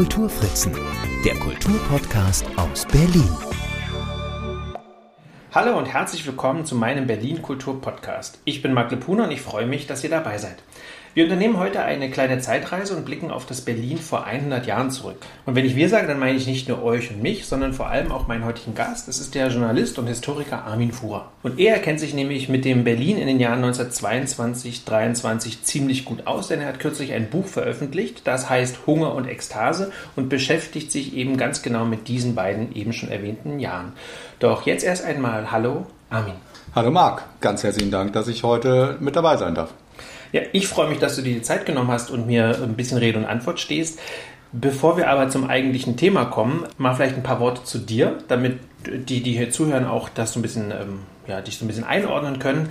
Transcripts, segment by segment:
Kulturfritzen, der Kulturpodcast aus Berlin. Hallo und herzlich willkommen zu meinem Berlin Kultur Podcast. Ich bin Marc Lepuna und ich freue mich, dass ihr dabei seid. Wir unternehmen heute eine kleine Zeitreise und blicken auf das Berlin vor 100 Jahren zurück. Und wenn ich wir sage, dann meine ich nicht nur euch und mich, sondern vor allem auch meinen heutigen Gast. Das ist der Journalist und Historiker Armin Fuhrer. Und er kennt sich nämlich mit dem Berlin in den Jahren 1922, 23 ziemlich gut aus, denn er hat kürzlich ein Buch veröffentlicht, das heißt Hunger und Ekstase und beschäftigt sich eben ganz genau mit diesen beiden eben schon erwähnten Jahren. Doch jetzt erst einmal Hallo, Armin. Hallo Marc, ganz herzlichen Dank, dass ich heute mit dabei sein darf. Ja, ich freue mich, dass du dir die Zeit genommen hast und mir ein bisschen Rede und Antwort stehst. Bevor wir aber zum eigentlichen Thema kommen, mal vielleicht ein paar Worte zu dir, damit die, die hier zuhören, auch das so ein bisschen, ähm, ja, dich so ein bisschen einordnen können.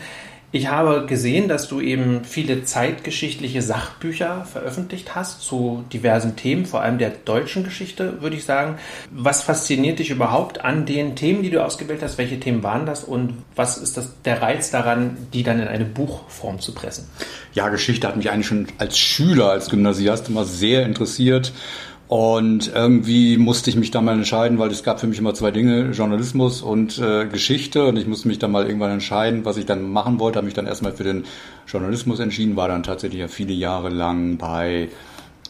Ich habe gesehen, dass du eben viele zeitgeschichtliche Sachbücher veröffentlicht hast zu diversen Themen, vor allem der deutschen Geschichte, würde ich sagen. Was fasziniert dich überhaupt an den Themen, die du ausgewählt hast? Welche Themen waren das und was ist das, der Reiz daran, die dann in eine Buchform zu pressen? Ja, Geschichte hat mich eigentlich schon als Schüler, als Gymnasiast immer sehr interessiert. Und irgendwie musste ich mich da mal entscheiden, weil es gab für mich immer zwei Dinge, Journalismus und äh, Geschichte. Und ich musste mich dann mal irgendwann entscheiden, was ich dann machen wollte. Habe mich dann erstmal für den Journalismus entschieden, war dann tatsächlich ja viele Jahre lang bei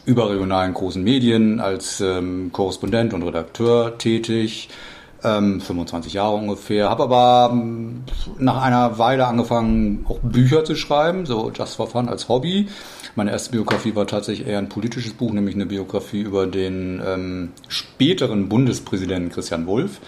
überregionalen großen Medien als ähm, Korrespondent und Redakteur tätig. Ähm, 25 Jahre ungefähr. Habe aber ähm, nach einer Weile angefangen, auch Bücher zu schreiben, so just for fun als Hobby. Meine erste Biografie war tatsächlich eher ein politisches Buch, nämlich eine Biografie über den ähm, späteren Bundespräsidenten Christian Wulff.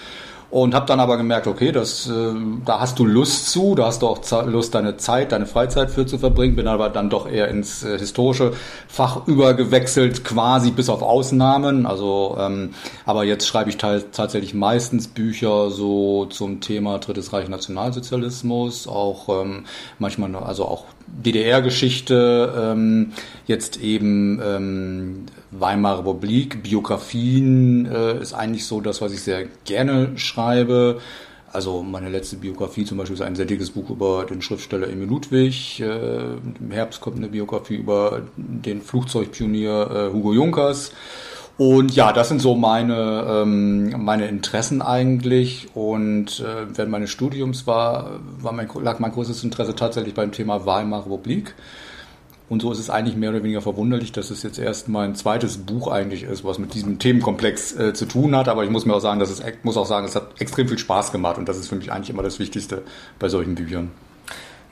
Und habe dann aber gemerkt, okay, das, äh, da hast du Lust zu, da hast du auch Lust, deine Zeit, deine Freizeit für zu verbringen. Bin aber dann doch eher ins äh, historische Fach übergewechselt, quasi bis auf Ausnahmen. Also, ähm, aber jetzt schreibe ich tatsächlich meistens Bücher so zum Thema Drittes Reich Nationalsozialismus, auch ähm, manchmal, also auch DDR-Geschichte, ähm, jetzt eben ähm, Weimarer Republik, Biografien äh, ist eigentlich so das, was ich sehr gerne schreibe. Also meine letzte Biografie zum Beispiel ist ein sehr dickes Buch über den Schriftsteller Emil Ludwig. Äh, Im Herbst kommt eine Biografie über den Flugzeugpionier äh, Hugo Junkers. Und ja, das sind so meine, ähm, meine Interessen eigentlich. Und äh, während meines Studiums war, war mein, lag mein größtes Interesse tatsächlich beim Thema Weimarer Republik. Und so ist es eigentlich mehr oder weniger verwunderlich, dass es jetzt erst mein zweites Buch eigentlich ist, was mit diesem Themenkomplex äh, zu tun hat. Aber ich muss mir auch sagen, dass es muss auch sagen, es hat extrem viel Spaß gemacht und das ist für mich eigentlich immer das Wichtigste bei solchen Büchern.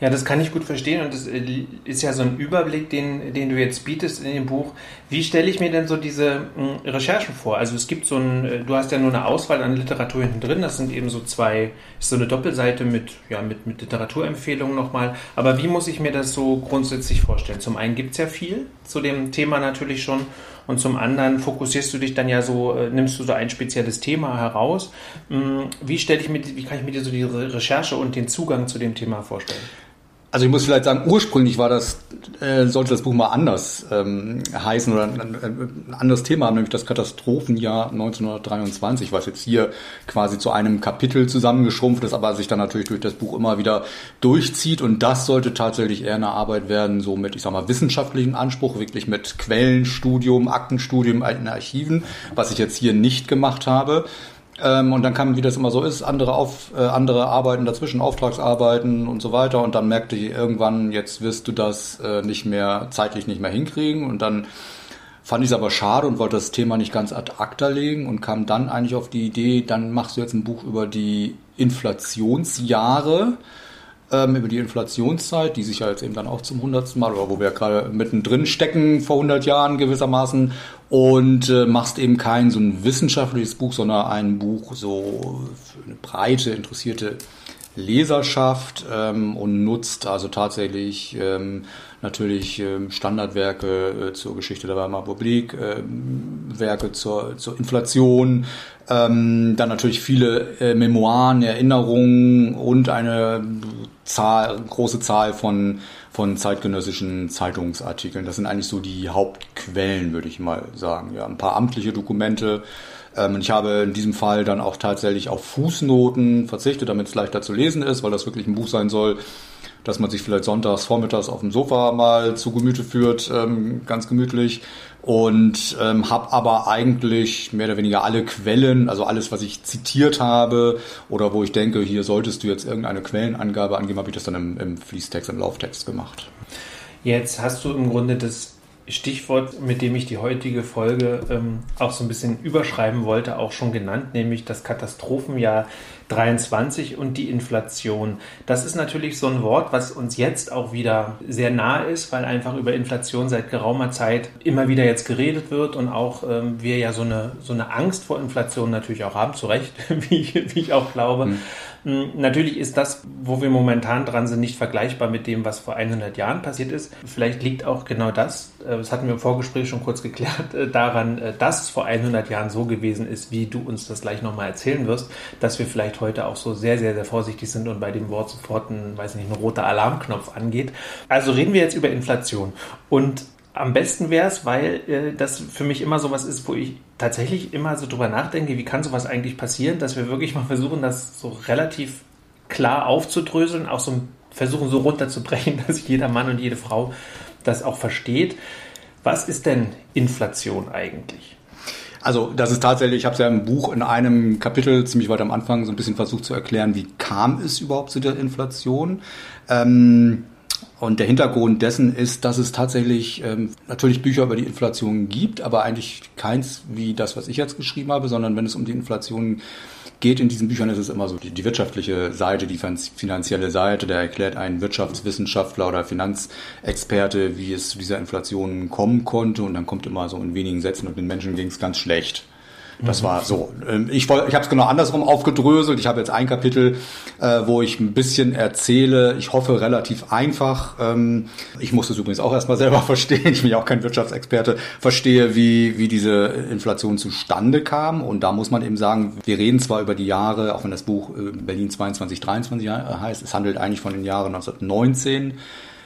Ja, das kann ich gut verstehen und das äh, ist ja so ein Überblick, den, den du jetzt bietest in dem Buch. Wie stelle ich mir denn so diese hm, Recherchen vor? Also es gibt so ein, äh, du hast ja nur eine Auswahl an Literatur hinten drin, das sind eben so zwei, ist so eine Doppelseite mit, ja, mit, mit Literaturempfehlungen nochmal. Aber wie muss ich mir das so grundsätzlich vorstellen? Zum einen gibt es ja viel zu dem Thema natürlich schon und zum anderen fokussierst du dich dann ja so, äh, nimmst du so ein spezielles Thema heraus. Hm, wie stelle ich mir, wie kann ich mir so die Recherche und den Zugang zu dem Thema vorstellen? Also ich muss vielleicht sagen, ursprünglich war das, äh, sollte das Buch mal anders ähm, heißen oder ein, ein, anderes Thema haben, nämlich das Katastrophenjahr 1923, was jetzt hier quasi zu einem Kapitel zusammengeschrumpft ist, aber sich dann natürlich durch das Buch immer wieder durchzieht. Und das sollte tatsächlich eher eine Arbeit werden, so mit, ich sag mal, wissenschaftlichen Anspruch, wirklich mit Quellenstudium, Aktenstudium, alten Archiven, was ich jetzt hier nicht gemacht habe. Ähm, und dann kam, wie das immer so ist, andere, auf, äh, andere Arbeiten dazwischen, Auftragsarbeiten und so weiter. Und dann merkte ich irgendwann, jetzt wirst du das äh, nicht mehr, zeitlich nicht mehr hinkriegen. Und dann fand ich es aber schade und wollte das Thema nicht ganz ad acta legen und kam dann eigentlich auf die Idee, dann machst du jetzt ein Buch über die Inflationsjahre ähm, über die Inflationszeit, die sich ja jetzt eben dann auch zum hundertsten Mal, oder wo wir gerade mittendrin stecken vor 100 Jahren gewissermaßen und äh, machst eben kein so ein wissenschaftliches Buch, sondern ein Buch so für eine breite, interessierte Leserschaft ähm, und nutzt also tatsächlich ähm, natürlich ähm, Standardwerke äh, zur Geschichte der Weimarer Republik, ähm, Werke zur, zur Inflation, ähm, dann natürlich viele äh, Memoiren, Erinnerungen und eine Zahl, große Zahl von, von zeitgenössischen Zeitungsartikeln. Das sind eigentlich so die Hauptquellen, würde ich mal sagen. Ja, ein paar amtliche Dokumente. Ähm, ich habe in diesem Fall dann auch tatsächlich auf Fußnoten verzichtet, damit es leichter zu lesen ist, weil das wirklich ein Buch sein soll, dass man sich vielleicht sonntags, vormittags auf dem Sofa mal zu Gemüte führt, ähm, ganz gemütlich. Und ähm, habe aber eigentlich mehr oder weniger alle Quellen, also alles, was ich zitiert habe oder wo ich denke, hier solltest du jetzt irgendeine Quellenangabe angeben, habe ich das dann im, im Fließtext, im Lauftext gemacht. Jetzt hast du im Grunde das Stichwort, mit dem ich die heutige Folge ähm, auch so ein bisschen überschreiben wollte, auch schon genannt, nämlich das Katastrophenjahr 23 und die Inflation. Das ist natürlich so ein Wort, was uns jetzt auch wieder sehr nahe ist, weil einfach über Inflation seit geraumer Zeit immer wieder jetzt geredet wird und auch ähm, wir ja so eine, so eine Angst vor Inflation natürlich auch haben, zu Recht, wie ich, wie ich auch glaube. Mhm. Hm, natürlich ist das, wo wir momentan dran sind, nicht vergleichbar mit dem, was vor 100 Jahren passiert ist. Vielleicht liegt auch genau das, äh, das hatten wir im Vorgespräch schon kurz geklärt, äh, daran, äh, dass es vor 100 Jahren so gewesen ist, wie du uns das gleich nochmal erzählen wirst, dass wir vielleicht heute auch so sehr, sehr, sehr vorsichtig sind und bei dem Wort sofort ein, weiß nicht, ein roter Alarmknopf angeht. Also reden wir jetzt über Inflation. Und am besten wäre es, weil äh, das für mich immer sowas ist, wo ich tatsächlich immer so drüber nachdenke, wie kann sowas eigentlich passieren, dass wir wirklich mal versuchen, das so relativ klar aufzudröseln, auch so versuchen so runterzubrechen, dass jeder Mann und jede Frau das auch versteht. Was ist denn Inflation eigentlich? Also das ist tatsächlich, ich habe es ja im Buch in einem Kapitel ziemlich weit am Anfang so ein bisschen versucht zu erklären, wie kam es überhaupt zu der Inflation. Ähm, und der Hintergrund dessen ist, dass es tatsächlich ähm, natürlich Bücher über die Inflation gibt, aber eigentlich keins wie das, was ich jetzt geschrieben habe, sondern wenn es um die Inflation geht in diesen Büchern, ist es immer so die, die wirtschaftliche Seite, die finanzielle Seite. Da erklärt ein Wirtschaftswissenschaftler oder Finanzexperte, wie es zu dieser Inflation kommen konnte. Und dann kommt immer so in wenigen Sätzen und den Menschen ging es ganz schlecht. Das war so. Ähm, ich, ich habe es genau andersrum aufgedröselt. Ich habe jetzt ein Kapitel, äh, wo ich ein bisschen erzähle. Ich hoffe relativ einfach. Ähm, ich muss es übrigens auch erstmal selber verstehen. Ich bin ja auch kein Wirtschaftsexperte. Verstehe, wie, wie diese Inflation zustande kam. Und da muss man eben sagen, wir reden zwar über die Jahre, auch wenn das Buch äh, Berlin 22, 23 heißt, es handelt eigentlich von den Jahren 1919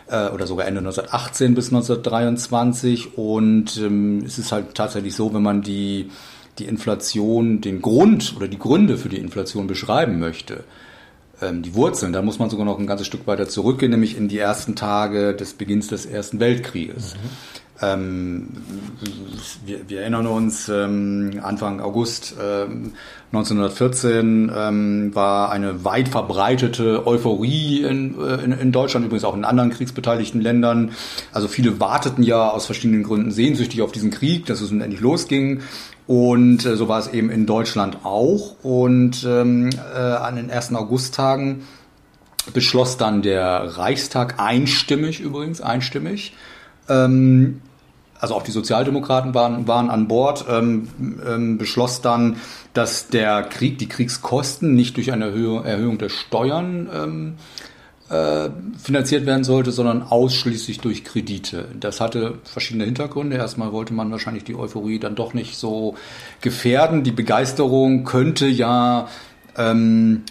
äh, oder sogar Ende 1918 bis 1923. Und ähm, es ist halt tatsächlich so, wenn man die die Inflation, den Grund oder die Gründe für die Inflation beschreiben möchte, ähm, die Wurzeln, dann muss man sogar noch ein ganzes Stück weiter zurückgehen, nämlich in die ersten Tage des Beginns des Ersten Weltkrieges. Mhm. Ähm, wir, wir, erinnern uns, ähm, Anfang August ähm, 1914 ähm, war eine weit verbreitete Euphorie in, äh, in, in, Deutschland, übrigens auch in anderen kriegsbeteiligten Ländern. Also viele warteten ja aus verschiedenen Gründen sehnsüchtig auf diesen Krieg, dass es nun endlich losging. Und äh, so war es eben in Deutschland auch. Und ähm, äh, an den ersten Augusttagen beschloss dann der Reichstag einstimmig übrigens, einstimmig. Ähm, also auch die Sozialdemokraten waren, waren an Bord, ähm, ähm, beschloss dann, dass der Krieg, die Kriegskosten nicht durch eine Erhöhung, Erhöhung der Steuern ähm, äh, finanziert werden sollte, sondern ausschließlich durch Kredite. Das hatte verschiedene Hintergründe. Erstmal wollte man wahrscheinlich die Euphorie dann doch nicht so gefährden. Die Begeisterung könnte ja ähm,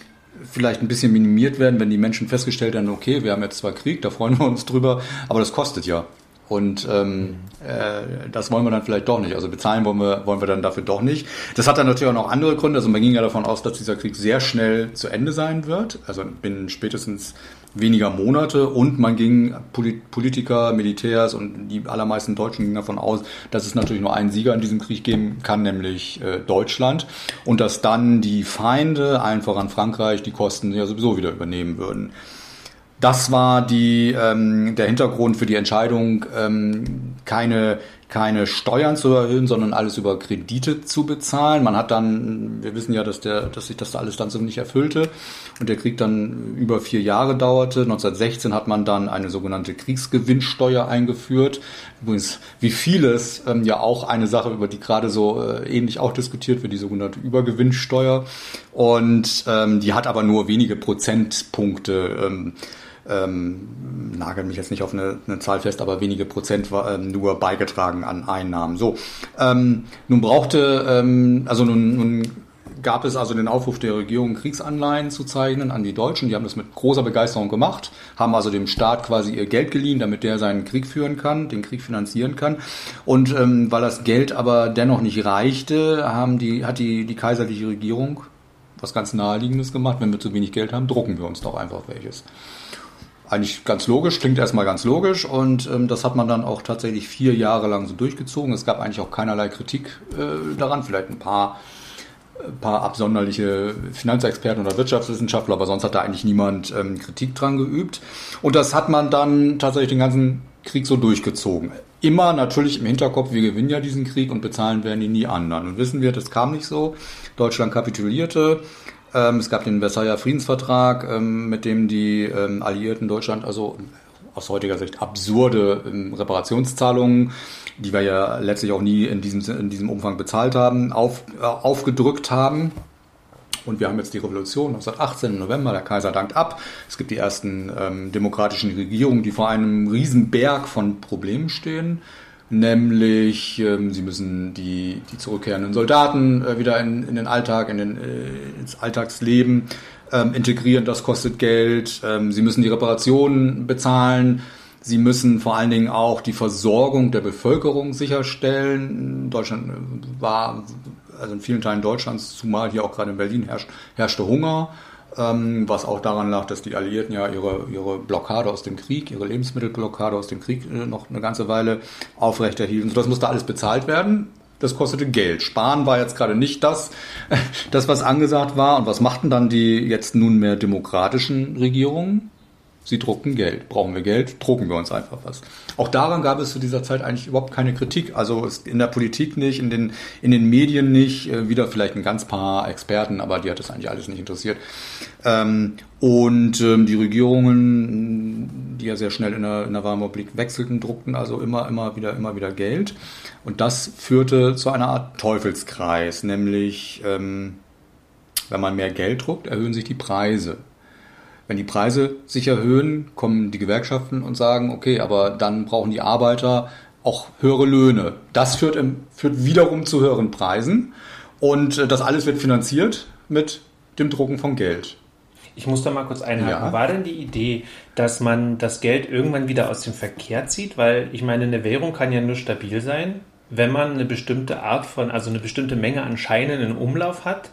vielleicht ein bisschen minimiert werden, wenn die Menschen festgestellt haben, okay, wir haben jetzt zwar Krieg, da freuen wir uns drüber, aber das kostet ja. Und ähm, äh, das wollen wir dann vielleicht doch nicht. Also bezahlen wollen wir, wollen wir dann dafür doch nicht. Das hat dann natürlich auch noch andere Gründe. Also man ging ja davon aus, dass dieser Krieg sehr schnell zu Ende sein wird. Also binnen spätestens weniger Monate und man ging Politiker, Militärs und die allermeisten Deutschen gingen davon aus, dass es natürlich nur einen Sieger in diesem Krieg geben kann, nämlich äh, Deutschland und dass dann die Feinde, allen voran Frankreich, die Kosten ja sowieso wieder übernehmen würden. Das war die, ähm, der Hintergrund für die Entscheidung, ähm, keine keine Steuern zu erhöhen, sondern alles über Kredite zu bezahlen. Man hat dann, wir wissen ja, dass, der, dass sich das alles dann so nicht erfüllte und der Krieg dann über vier Jahre dauerte. 1916 hat man dann eine sogenannte Kriegsgewinnsteuer eingeführt. Übrigens, wie vieles, ähm, ja auch eine Sache, über die gerade so äh, ähnlich auch diskutiert wird, die sogenannte Übergewinnsteuer. Und ähm, die hat aber nur wenige Prozentpunkte. Ähm, ähm, nagel mich jetzt nicht auf eine, eine Zahl fest, aber wenige Prozent war, ähm, nur beigetragen an Einnahmen. So, ähm, nun brauchte, ähm, also nun, nun gab es also den Aufruf der Regierung, Kriegsanleihen zu zeichnen an die Deutschen. Die haben das mit großer Begeisterung gemacht, haben also dem Staat quasi ihr Geld geliehen, damit der seinen Krieg führen kann, den Krieg finanzieren kann. Und ähm, weil das Geld aber dennoch nicht reichte, haben die, hat die, die kaiserliche Regierung was ganz Naheliegendes gemacht. Wenn wir zu wenig Geld haben, drucken wir uns doch einfach welches. Eigentlich ganz logisch, klingt erstmal ganz logisch und ähm, das hat man dann auch tatsächlich vier Jahre lang so durchgezogen. Es gab eigentlich auch keinerlei Kritik äh, daran, vielleicht ein paar, ein paar absonderliche Finanzexperten oder Wirtschaftswissenschaftler, aber sonst hat da eigentlich niemand ähm, Kritik dran geübt. Und das hat man dann tatsächlich den ganzen Krieg so durchgezogen. Immer natürlich im Hinterkopf, wir gewinnen ja diesen Krieg und bezahlen werden ihn nie anderen. Und wissen wir, das kam nicht so. Deutschland kapitulierte ähm, es gab den Versailler Friedensvertrag, ähm, mit dem die ähm, Alliierten Deutschland also aus heutiger Sicht absurde Reparationszahlungen, die wir ja letztlich auch nie in diesem, in diesem Umfang bezahlt haben, auf, äh, aufgedrückt haben. Und wir haben jetzt die Revolution 1918 im November, der Kaiser dankt ab. Es gibt die ersten ähm, demokratischen Regierungen, die vor einem Riesenberg von Problemen stehen nämlich ähm, sie müssen die, die zurückkehrenden Soldaten äh, wieder in, in den Alltag, in den, äh, ins Alltagsleben ähm, integrieren, das kostet Geld, ähm, sie müssen die Reparationen bezahlen, sie müssen vor allen Dingen auch die Versorgung der Bevölkerung sicherstellen. Deutschland war, also in vielen Teilen Deutschlands, zumal hier auch gerade in Berlin herrscht, herrschte Hunger was auch daran lag, dass die Alliierten ja ihre, ihre Blockade aus dem Krieg, ihre Lebensmittelblockade aus dem Krieg äh, noch eine ganze Weile aufrechterhielten. So, das musste alles bezahlt werden. Das kostete Geld. Sparen war jetzt gerade nicht das, das, was angesagt war. Und was machten dann die jetzt nunmehr demokratischen Regierungen? Sie drucken Geld. Brauchen wir Geld, drucken wir uns einfach was. Auch daran gab es zu dieser Zeit eigentlich überhaupt keine Kritik. Also in der Politik nicht, in den, in den Medien nicht, äh, wieder vielleicht ein ganz paar Experten, aber die hat das eigentlich alles nicht interessiert. Ähm, und ähm, die Regierungen, die ja sehr schnell in der, in der Weimarer wechselten, druckten also immer, immer wieder, immer wieder Geld. Und das führte zu einer Art Teufelskreis, nämlich ähm, wenn man mehr Geld druckt, erhöhen sich die Preise. Wenn die Preise sich erhöhen, kommen die Gewerkschaften und sagen, okay, aber dann brauchen die Arbeiter auch höhere Löhne. Das führt, im, führt wiederum zu höheren Preisen und äh, das alles wird finanziert mit dem Drucken von Geld. Ich muss da mal kurz einhaken. Ja. War denn die Idee, dass man das Geld irgendwann wieder aus dem Verkehr zieht? Weil ich meine, eine Währung kann ja nur stabil sein, wenn man eine bestimmte Art von, also eine bestimmte Menge an Scheinen in Umlauf hat.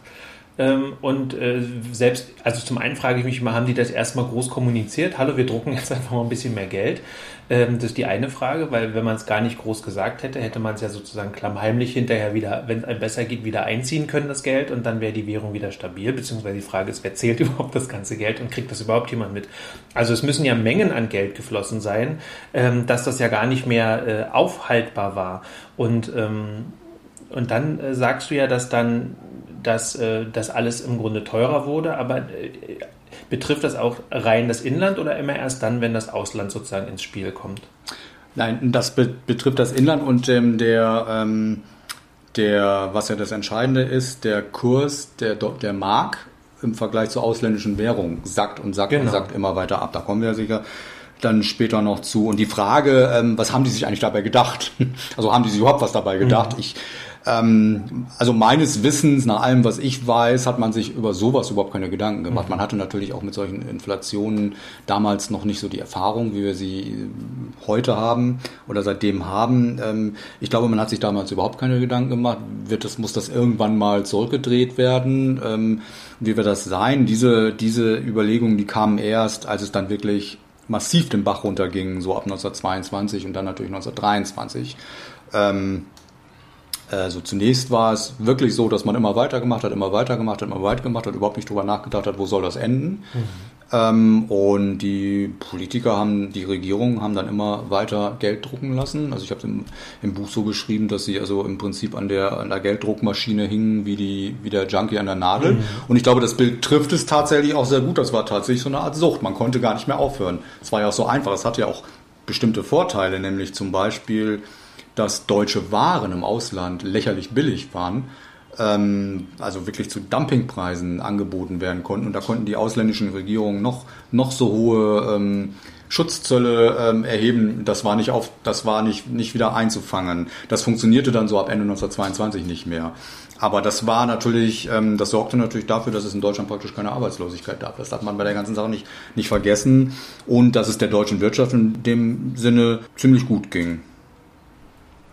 Ähm, und äh, selbst, also zum einen frage ich mich mal, haben die das erstmal groß kommuniziert? Hallo, wir drucken jetzt einfach mal ein bisschen mehr Geld. Ähm, das ist die eine Frage, weil wenn man es gar nicht groß gesagt hätte, hätte man es ja sozusagen klammheimlich hinterher wieder, wenn es einem besser geht, wieder einziehen können, das Geld, und dann wäre die Währung wieder stabil. Beziehungsweise die Frage ist, wer zählt überhaupt das ganze Geld und kriegt das überhaupt jemand mit? Also es müssen ja Mengen an Geld geflossen sein, ähm, dass das ja gar nicht mehr äh, aufhaltbar war. Und, ähm, und dann äh, sagst du ja, dass dann dass äh, das alles im Grunde teurer wurde, aber äh, betrifft das auch rein das Inland oder immer erst dann, wenn das Ausland sozusagen ins Spiel kommt? Nein, das be betrifft das Inland und ähm, der, ähm, der, was ja das Entscheidende ist, der Kurs der, der Mark im Vergleich zur ausländischen Währung sackt und sackt genau. und sackt immer weiter ab. Da kommen wir sicher dann später noch zu. Und die Frage, ähm, was haben die sich eigentlich dabei gedacht? Also haben die sich überhaupt was dabei gedacht? Mhm. Ich ähm, also meines Wissens, nach allem, was ich weiß, hat man sich über sowas überhaupt keine Gedanken gemacht. Man hatte natürlich auch mit solchen Inflationen damals noch nicht so die Erfahrung, wie wir sie äh, heute haben oder seitdem haben. Ähm, ich glaube, man hat sich damals überhaupt keine Gedanken gemacht. Wird das, muss das irgendwann mal zurückgedreht werden? Ähm, wie wird das sein? Diese, diese Überlegungen, die kamen erst, als es dann wirklich massiv den Bach runterging, so ab 1922 und dann natürlich 1923. Ähm, also zunächst war es wirklich so, dass man immer weitergemacht hat, immer weitergemacht hat, immer weitergemacht hat, überhaupt nicht drüber nachgedacht hat, wo soll das enden. Mhm. Ähm, und die Politiker haben, die Regierungen haben dann immer weiter Geld drucken lassen. Also ich habe im, im Buch so geschrieben, dass sie also im Prinzip an der, an der Gelddruckmaschine hingen wie, die, wie der Junkie an der Nadel. Mhm. Und ich glaube, das Bild trifft es tatsächlich auch sehr gut. Das war tatsächlich so eine Art Sucht. Man konnte gar nicht mehr aufhören. Es war ja auch so einfach. Es hatte ja auch bestimmte Vorteile, nämlich zum Beispiel dass deutsche Waren im Ausland lächerlich billig waren, ähm, also wirklich zu Dumpingpreisen angeboten werden konnten. Und da konnten die ausländischen Regierungen noch, noch so hohe ähm, Schutzzölle ähm, erheben. Das war nicht auf, das war nicht, nicht wieder einzufangen. Das funktionierte dann so ab Ende 1922 nicht mehr. Aber das war natürlich, ähm, das sorgte natürlich dafür, dass es in Deutschland praktisch keine Arbeitslosigkeit gab. Das darf man bei der ganzen Sache nicht, nicht vergessen. Und dass es der deutschen Wirtschaft in dem Sinne ziemlich gut ging.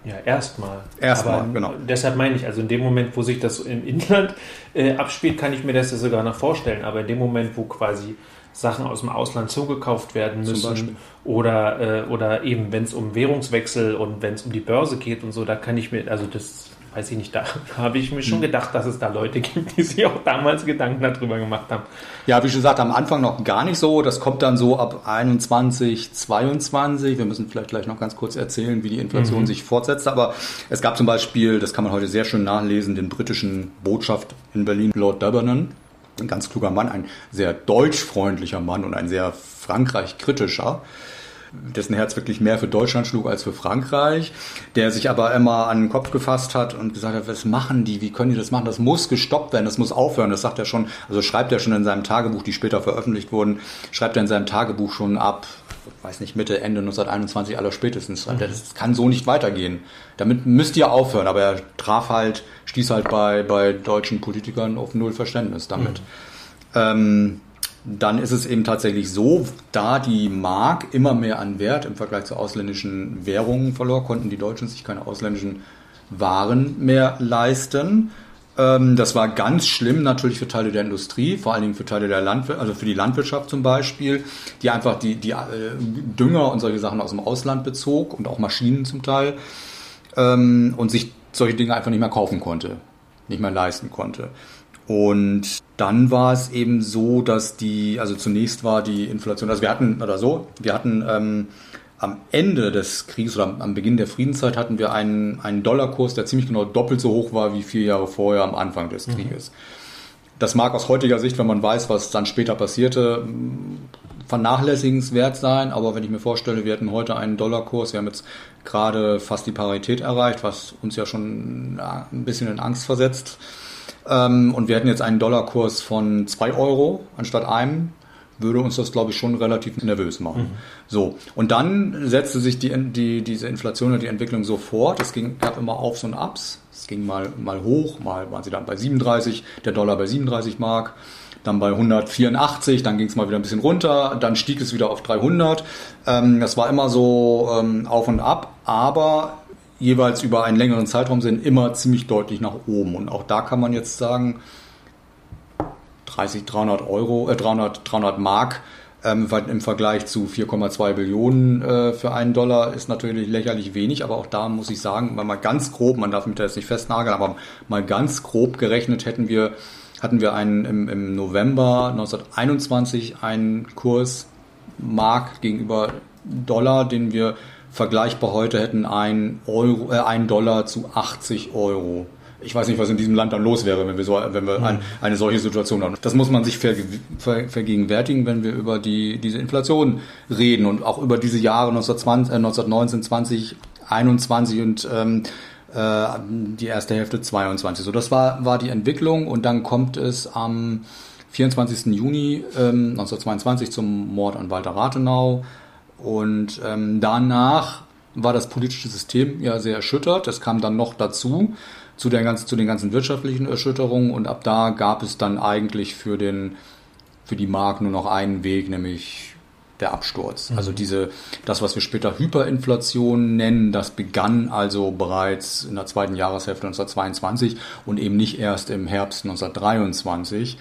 Ja, erstmal. Erstmal, Aber genau. Deshalb meine ich, also in dem Moment, wo sich das im Inland äh, abspielt, kann ich mir das sogar noch vorstellen. Aber in dem Moment, wo quasi Sachen aus dem Ausland zugekauft werden müssen oder, äh, oder eben, wenn es um Währungswechsel und wenn es um die Börse geht und so, da kann ich mir, also das weiß ich nicht, da habe ich mir Hm. schon gedacht, dass es da Leute gibt, die sich auch damals Gedanken darüber gemacht haben. Ja, wie schon gesagt, am Anfang noch gar nicht so. Das kommt dann so ab 21, 22. Wir müssen vielleicht gleich noch ganz kurz erzählen, wie die Inflation sich fortsetzt. Aber es gab zum Beispiel, das kann man heute sehr schön nachlesen, den britischen Botschaft in Berlin, Lord Debenham. Ein ganz kluger Mann, ein sehr deutschfreundlicher Mann und ein sehr Frankreich-kritischer dessen Herz wirklich mehr für Deutschland schlug als für Frankreich, der sich aber immer an den Kopf gefasst hat und gesagt hat, was machen die, wie können die das machen, das muss gestoppt werden, das muss aufhören, das sagt er schon, also schreibt er schon in seinem Tagebuch, die später veröffentlicht wurden, schreibt er in seinem Tagebuch schon ab, weiß nicht, Mitte, Ende 1921 aller spätestens, schreibt er, das kann so nicht weitergehen, damit müsst ihr aufhören, aber er traf halt, stieß halt bei, bei deutschen Politikern auf null Verständnis damit. Ähm, dann ist es eben tatsächlich so, da die Mark immer mehr an Wert im Vergleich zu ausländischen Währungen verlor, konnten die Deutschen sich keine ausländischen Waren mehr leisten. Ähm, Das war ganz schlimm natürlich für Teile der Industrie, vor allen Dingen für Teile der Landwirtschaft, also für die Landwirtschaft zum Beispiel, die einfach die, die äh, Dünger und solche Sachen aus dem Ausland bezog und auch Maschinen zum Teil ähm, und sich solche Dinge einfach nicht mehr kaufen konnte, nicht mehr leisten konnte. Und dann war es eben so, dass die, also zunächst war die Inflation, also wir hatten, oder so, wir hatten ähm, am Ende des Krieges oder am Beginn der Friedenszeit hatten wir einen, einen Dollarkurs, der ziemlich genau doppelt so hoch war wie vier Jahre vorher am Anfang des Krieges. Das mag aus heutiger Sicht, wenn man weiß, was dann später passierte, vernachlässigenswert sein, aber wenn ich mir vorstelle, wir hätten heute einen Dollarkurs, wir haben jetzt gerade fast die Parität erreicht, was uns ja schon ja, ein bisschen in Angst versetzt. Ähm, und wir hätten jetzt einen Dollarkurs von 2 Euro anstatt einem, würde uns das, glaube ich, schon relativ nervös machen. So, und dann setzte sich die, die, diese Inflation und die Entwicklung so fort. Es ging, gab immer Aufs und Abs. Es ging mal, mal hoch, mal waren sie dann bei 37, der Dollar bei 37 Mark, dann bei 184, dann ging es mal wieder ein bisschen runter, dann stieg es wieder auf 300. Ähm, das war immer so ähm, auf und ab, aber jeweils über einen längeren Zeitraum sind immer ziemlich deutlich nach oben. Und auch da kann man jetzt sagen, 30, 300 Euro, äh, 300, 300 Mark ähm, im Vergleich zu 4,2 Billionen äh, für einen Dollar ist natürlich lächerlich wenig, aber auch da muss ich sagen, mal ganz grob, man darf mich da jetzt nicht festnageln, aber mal ganz grob gerechnet hätten wir, hatten wir einen im, im November 1921 einen Kurs Mark gegenüber Dollar, den wir vergleichbar heute hätten ein Euro, äh, ein Dollar zu 80 Euro. Ich weiß nicht, was in diesem Land dann los wäre, wenn wir, so, wenn wir ein, eine solche Situation haben. Das muss man sich verge ver vergegenwärtigen, wenn wir über die, diese Inflation reden und auch über diese Jahre 1920, äh, 1919, 20, 21 und ähm, äh, die erste Hälfte 22. So, das war, war die Entwicklung und dann kommt es am 24. Juni ähm, 1922 zum Mord an Walter Rathenau und ähm, danach war das politische System ja sehr erschüttert. Es kam dann noch dazu, zu, der ganzen, zu den ganzen wirtschaftlichen Erschütterungen und ab da gab es dann eigentlich für, den, für die Mark nur noch einen Weg, nämlich der Absturz. Also diese, das, was wir später Hyperinflation nennen, das begann also bereits in der zweiten Jahreshälfte 1922 und eben nicht erst im Herbst 1923.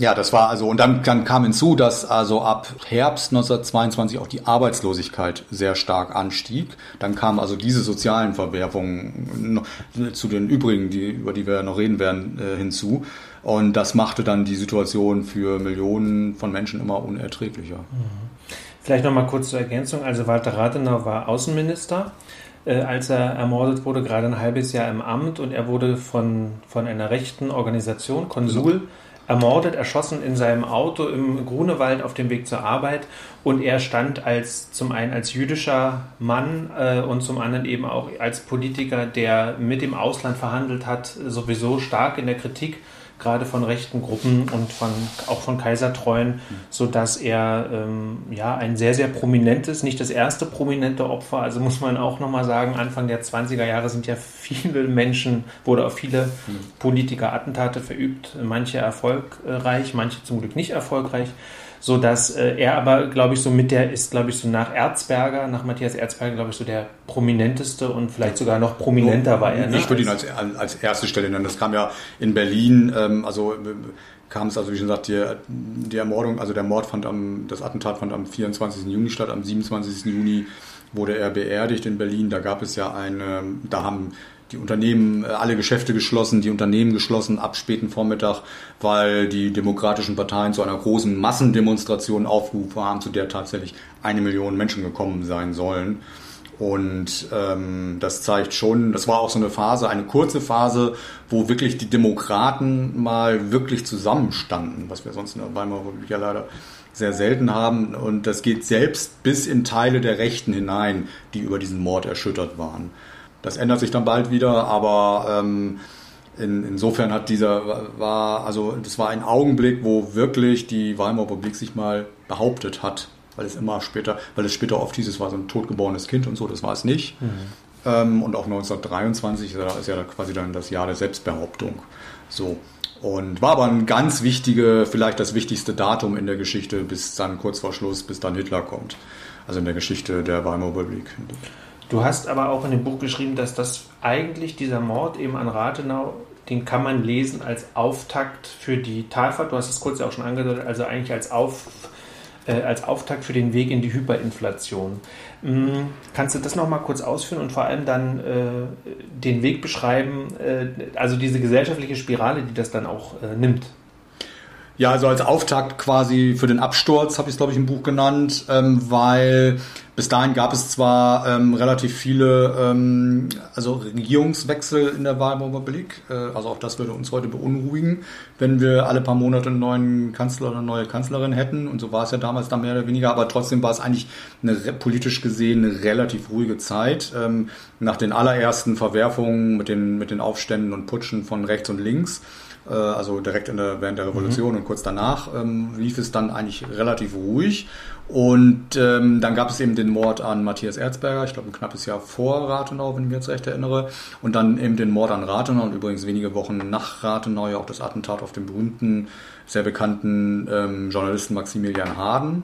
Ja, das war also, und dann, dann kam hinzu, dass also ab Herbst 1922 auch die Arbeitslosigkeit sehr stark anstieg. Dann kamen also diese sozialen Verwerfungen zu den übrigen, die, über die wir ja noch reden werden, äh, hinzu. Und das machte dann die Situation für Millionen von Menschen immer unerträglicher. Vielleicht nochmal kurz zur Ergänzung. Also Walter Rathenau war Außenminister, äh, als er ermordet wurde, gerade ein halbes Jahr im Amt und er wurde von, von einer rechten Organisation, Konsul, ermordet, erschossen in seinem Auto im Grunewald auf dem Weg zur Arbeit. Und er stand als zum einen als jüdischer Mann äh, und zum anderen eben auch als Politiker, der mit dem Ausland verhandelt hat, sowieso stark in der Kritik gerade von rechten Gruppen und von, auch von Kaisertreuen, sodass er ähm, ja ein sehr, sehr prominentes, nicht das erste prominente Opfer, also muss man auch nochmal sagen, Anfang der 20er Jahre sind ja viele Menschen, wurde auf viele Politiker Attentate verübt, manche erfolgreich, manche zum Glück nicht erfolgreich so dass äh, er aber, glaube ich, so mit der ist, glaube ich, so nach Erzberger, nach Matthias Erzberger, glaube ich, so der prominenteste und vielleicht sogar noch prominenter war er. Ne? Ich würde ihn als, als erste Stelle nennen. Das kam ja in Berlin, ähm, also kam es, also wie schon gesagt, die, die Ermordung, also der Mord fand am, das Attentat fand am 24. Juni statt, am 27. Juni wurde er beerdigt in Berlin. Da gab es ja eine, da haben die Unternehmen, äh, alle Geschäfte geschlossen, die Unternehmen geschlossen ab späten Vormittag, weil die demokratischen Parteien zu einer großen Massendemonstration aufgerufen haben, zu der tatsächlich eine Million Menschen gekommen sein sollen. Und ähm, das zeigt schon, das war auch so eine Phase, eine kurze Phase, wo wirklich die Demokraten mal wirklich zusammenstanden, was wir sonst in der Weimarer Republik ja leider sehr selten haben. Und das geht selbst bis in Teile der Rechten hinein, die über diesen Mord erschüttert waren. Das ändert sich dann bald wieder, aber ähm, in, insofern hat dieser war also das war ein Augenblick, wo wirklich die Weimarer Republik sich mal behauptet hat, weil es immer später, weil es später oft hieß, es war so ein totgeborenes Kind und so, das war es nicht. Mhm. Ähm, und auch 1923 ist ja quasi dann das Jahr der Selbstbehauptung. So. Und war aber ein ganz wichtige, vielleicht das wichtigste Datum in der Geschichte, bis dann kurz vor Schluss, bis dann Hitler kommt. Also in der Geschichte der Weimarer Republik. Du hast aber auch in dem Buch geschrieben, dass das eigentlich dieser Mord eben an Rathenau, den kann man lesen als Auftakt für die Talfahrt. Du hast es kurz ja auch schon angedeutet, also eigentlich als, Auf, äh, als Auftakt für den Weg in die Hyperinflation. Mhm. Kannst du das nochmal kurz ausführen und vor allem dann äh, den Weg beschreiben, äh, also diese gesellschaftliche Spirale, die das dann auch äh, nimmt? Ja, also als Auftakt quasi für den Absturz habe ich es, glaube ich, im Buch genannt, ähm, weil bis dahin gab es zwar ähm, relativ viele ähm, also Regierungswechsel in der Weimarer Republik, äh, also auch das würde uns heute beunruhigen, wenn wir alle paar Monate einen neuen Kanzler oder eine neue Kanzlerin hätten. Und so war es ja damals dann mehr oder weniger, aber trotzdem war es eigentlich eine politisch gesehen eine relativ ruhige Zeit. Ähm, nach den allerersten Verwerfungen mit den, mit den Aufständen und Putschen von rechts und links äh, also direkt der, während der Revolution mhm. und kurz danach ähm, lief es dann eigentlich relativ ruhig. Und ähm, dann gab es eben den Mord an Matthias Erzberger, ich glaube ein knappes Jahr vor Rathenau, wenn ich mich jetzt recht erinnere. Und dann eben den Mord an Rathenau und übrigens wenige Wochen nach Rathenau ja auch das Attentat auf den berühmten, sehr bekannten ähm, Journalisten Maximilian Harden,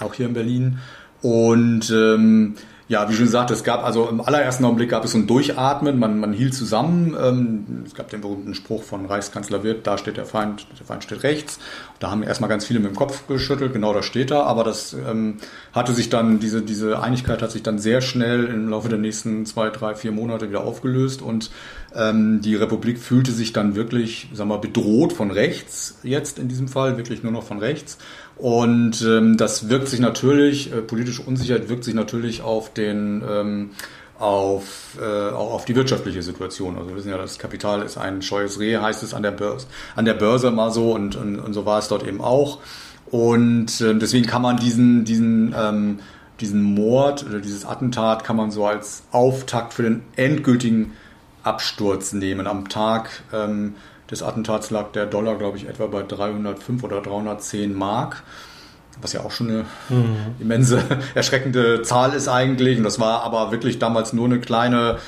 auch hier in Berlin. Und ähm, ja, wie schon gesagt, es gab also im allerersten Augenblick gab es so ein Durchatmen, man, man hielt zusammen. Ähm, es gab den berühmten Spruch von Reichskanzler Wirth, da steht der Feind, der Feind steht rechts. Da haben erstmal ganz viele mit dem Kopf geschüttelt, genau da steht er, aber das ähm, hatte sich dann, diese, diese Einigkeit hat sich dann sehr schnell im Laufe der nächsten zwei, drei, vier Monate wieder aufgelöst und ähm, die Republik fühlte sich dann wirklich, sagen wir, bedroht von rechts, jetzt in diesem Fall, wirklich nur noch von rechts. Und ähm, das wirkt sich natürlich, äh, politische Unsicherheit wirkt sich natürlich auf den ähm, auf, äh, auch auf die wirtschaftliche Situation. Also wir wissen ja, das Kapital ist ein scheues Reh, heißt es an der Börse, an der Börse mal so und, und, und so war es dort eben auch. Und äh, deswegen kann man diesen, diesen, ähm, diesen Mord oder dieses Attentat kann man so als Auftakt für den endgültigen Absturz nehmen. Am Tag ähm, des Attentats lag der Dollar, glaube ich, etwa bei 305 oder 310 Mark, was ja auch schon eine mhm. immense, erschreckende Zahl ist eigentlich. Und das war aber wirklich damals nur eine kleine,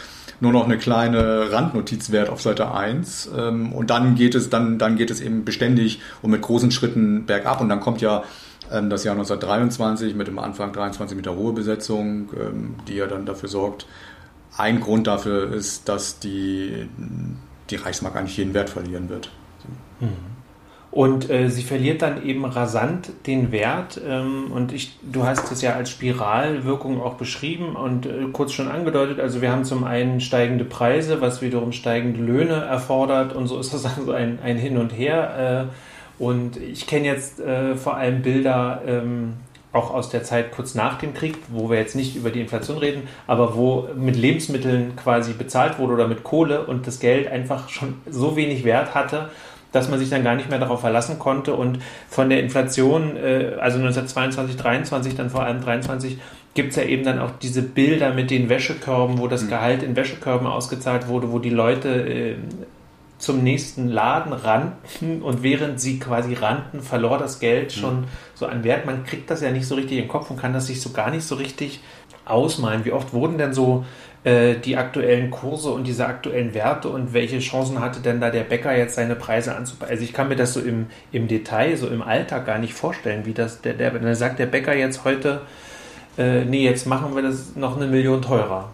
nur noch eine kleine Randnotiz wert auf Seite 1. Ähm, und dann geht es, dann, dann geht es eben beständig und mit großen Schritten bergab. Und dann kommt ja ähm, das Jahr 1923 mit dem Anfang 23 mit der Ruhebesetzung, ähm, die ja dann dafür sorgt, ein Grund dafür ist, dass die die Reichsmark eigentlich jeden Wert verlieren wird. Mhm. Und äh, sie verliert dann eben rasant den Wert. Ähm, und ich, du hast es ja als Spiralwirkung auch beschrieben und äh, kurz schon angedeutet. Also wir haben zum einen steigende Preise, was wiederum steigende Löhne erfordert. Und so ist das also ein, ein Hin und Her. Äh, und ich kenne jetzt äh, vor allem Bilder ähm, auch aus der Zeit kurz nach dem Krieg, wo wir jetzt nicht über die Inflation reden, aber wo mit Lebensmitteln quasi bezahlt wurde oder mit Kohle und das Geld einfach schon so wenig Wert hatte, dass man sich dann gar nicht mehr darauf verlassen konnte. Und von der Inflation, äh, also 1922, 23, dann vor allem 23, gibt es ja eben dann auch diese Bilder mit den Wäschekörben, wo das mhm. Gehalt in Wäschekörben ausgezahlt wurde, wo die Leute äh, zum nächsten Laden rannten und während sie quasi rannten, verlor das Geld mhm. schon mhm. so an Wert. Man kriegt das ja nicht so richtig im Kopf und kann das sich so gar nicht so richtig ausmalen. Wie oft wurden denn so äh, die aktuellen Kurse und diese aktuellen Werte und welche Chancen hatte denn da der Bäcker jetzt seine Preise anzupassen? Also ich kann mir das so im, im Detail, so im Alltag gar nicht vorstellen, wie das der, der, dann sagt der Bäcker jetzt heute, äh, nee, jetzt machen wir das noch eine Million teurer.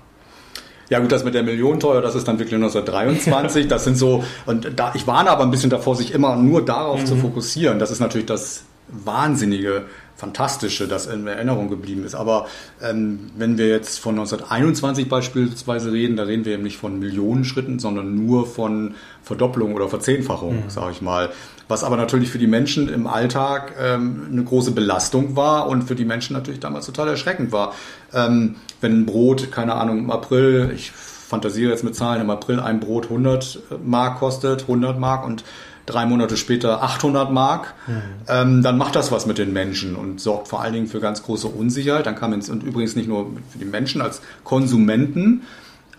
Ja gut, das mit der Million teuer, das ist dann wirklich 1923. Das sind so, und da, ich warne aber ein bisschen davor, sich immer nur darauf mhm. zu fokussieren. Das ist natürlich das Wahnsinnige, Fantastische, das in Erinnerung geblieben ist. Aber ähm, wenn wir jetzt von 1921 beispielsweise reden, da reden wir eben nicht von Millionen Schritten, sondern nur von Verdopplung oder Verzehnfachung, mhm. sage ich mal. Was aber natürlich für die Menschen im Alltag ähm, eine große Belastung war und für die Menschen natürlich damals total erschreckend war. Ähm, wenn ein Brot, keine Ahnung, im April, ich fantasiere jetzt mit Zahlen, im April ein Brot 100 Mark kostet, 100 Mark und drei Monate später 800 Mark, mhm. ähm, dann macht das was mit den Menschen und sorgt vor allen Dingen für ganz große Unsicherheit. Dann kann man und übrigens nicht nur für die Menschen als Konsumenten,